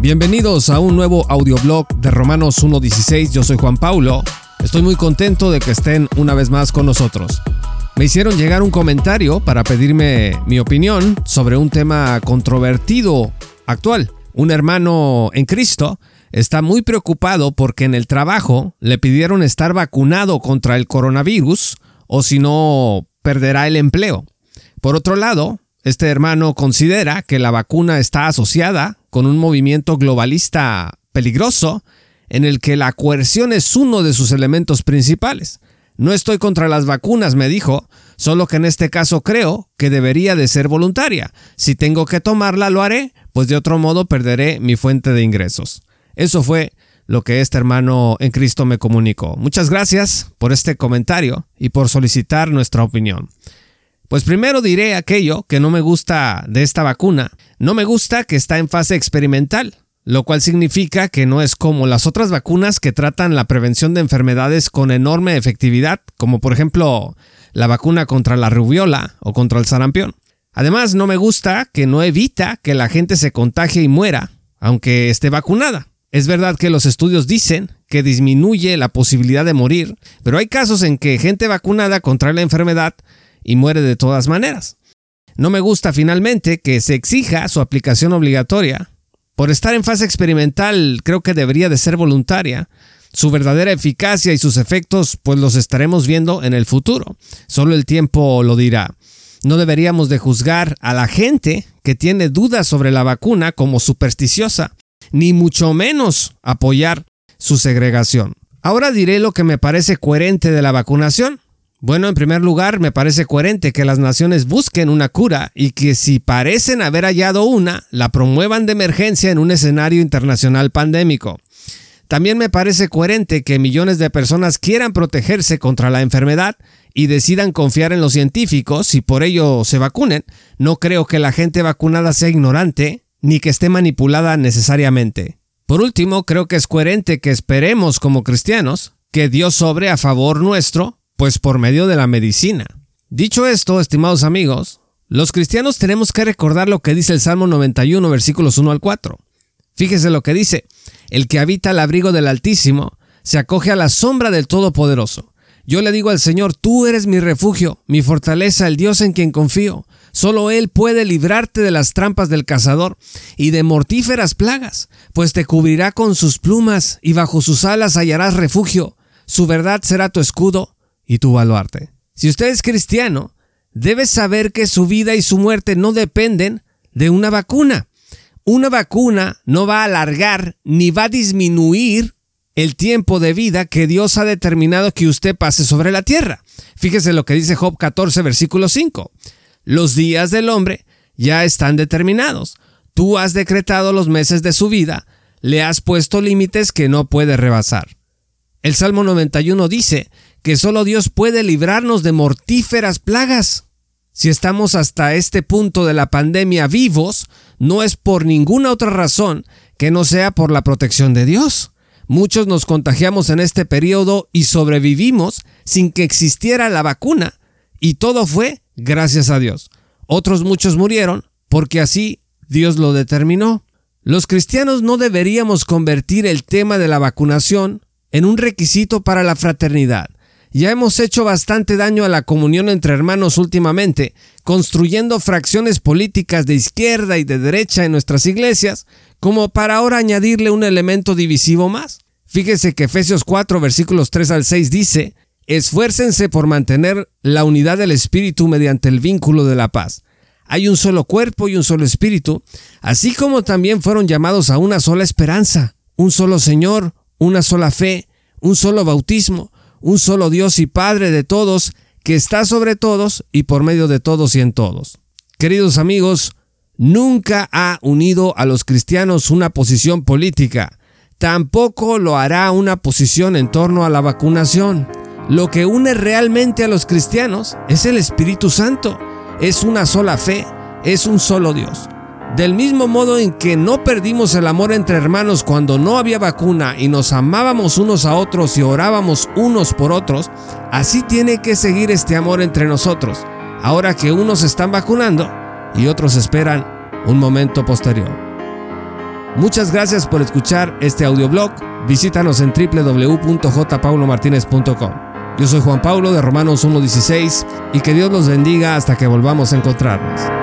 Bienvenidos a un nuevo audioblog de Romanos 1.16. Yo soy Juan Paulo. Estoy muy contento de que estén una vez más con nosotros. Me hicieron llegar un comentario para pedirme mi opinión sobre un tema controvertido actual. Un hermano en Cristo está muy preocupado porque en el trabajo le pidieron estar vacunado contra el coronavirus o si no perderá el empleo. Por otro lado, este hermano considera que la vacuna está asociada con un movimiento globalista peligroso en el que la coerción es uno de sus elementos principales. No estoy contra las vacunas, me dijo, solo que en este caso creo que debería de ser voluntaria. Si tengo que tomarla, lo haré, pues de otro modo perderé mi fuente de ingresos. Eso fue lo que este hermano en Cristo me comunicó. Muchas gracias por este comentario y por solicitar nuestra opinión. Pues primero diré aquello que no me gusta de esta vacuna. No me gusta que está en fase experimental, lo cual significa que no es como las otras vacunas que tratan la prevención de enfermedades con enorme efectividad, como por ejemplo la vacuna contra la rubiola o contra el sarampión. Además, no me gusta que no evita que la gente se contagie y muera, aunque esté vacunada. Es verdad que los estudios dicen que disminuye la posibilidad de morir, pero hay casos en que gente vacunada contra la enfermedad y muere de todas maneras. No me gusta finalmente que se exija su aplicación obligatoria. Por estar en fase experimental creo que debería de ser voluntaria. Su verdadera eficacia y sus efectos pues los estaremos viendo en el futuro. Solo el tiempo lo dirá. No deberíamos de juzgar a la gente que tiene dudas sobre la vacuna como supersticiosa, ni mucho menos apoyar su segregación. Ahora diré lo que me parece coherente de la vacunación. Bueno, en primer lugar, me parece coherente que las naciones busquen una cura y que si parecen haber hallado una, la promuevan de emergencia en un escenario internacional pandémico. También me parece coherente que millones de personas quieran protegerse contra la enfermedad y decidan confiar en los científicos y por ello se vacunen. No creo que la gente vacunada sea ignorante ni que esté manipulada necesariamente. Por último, creo que es coherente que esperemos como cristianos que Dios sobre a favor nuestro pues por medio de la medicina. Dicho esto, estimados amigos, los cristianos tenemos que recordar lo que dice el Salmo 91, versículos 1 al 4. Fíjese lo que dice, el que habita al abrigo del Altísimo se acoge a la sombra del Todopoderoso. Yo le digo al Señor, tú eres mi refugio, mi fortaleza, el Dios en quien confío. Solo Él puede librarte de las trampas del cazador y de mortíferas plagas, pues te cubrirá con sus plumas y bajo sus alas hallarás refugio. Su verdad será tu escudo y tu baluarte. Si usted es cristiano, debe saber que su vida y su muerte no dependen de una vacuna. Una vacuna no va a alargar ni va a disminuir el tiempo de vida que Dios ha determinado que usted pase sobre la tierra. Fíjese lo que dice Job 14, versículo 5. Los días del hombre ya están determinados. Tú has decretado los meses de su vida, le has puesto límites que no puede rebasar. El Salmo 91 dice que solo Dios puede librarnos de mortíferas plagas. Si estamos hasta este punto de la pandemia vivos, no es por ninguna otra razón que no sea por la protección de Dios. Muchos nos contagiamos en este periodo y sobrevivimos sin que existiera la vacuna, y todo fue gracias a Dios. Otros muchos murieron porque así Dios lo determinó. Los cristianos no deberíamos convertir el tema de la vacunación en un requisito para la fraternidad, ya hemos hecho bastante daño a la comunión entre hermanos últimamente, construyendo fracciones políticas de izquierda y de derecha en nuestras iglesias, como para ahora añadirle un elemento divisivo más. Fíjese que Efesios 4 versículos 3 al 6 dice, Esfuércense por mantener la unidad del Espíritu mediante el vínculo de la paz. Hay un solo cuerpo y un solo Espíritu, así como también fueron llamados a una sola esperanza, un solo Señor, una sola fe, un solo bautismo, un solo Dios y Padre de todos, que está sobre todos y por medio de todos y en todos. Queridos amigos, nunca ha unido a los cristianos una posición política, tampoco lo hará una posición en torno a la vacunación. Lo que une realmente a los cristianos es el Espíritu Santo, es una sola fe, es un solo Dios. Del mismo modo en que no perdimos el amor entre hermanos cuando no había vacuna y nos amábamos unos a otros y orábamos unos por otros, así tiene que seguir este amor entre nosotros, ahora que unos están vacunando y otros esperan un momento posterior. Muchas gracias por escuchar este audioblog. Visítanos en www.jpaulomartinez.com. Yo soy Juan Pablo de Romanos 1.16 y que Dios los bendiga hasta que volvamos a encontrarnos.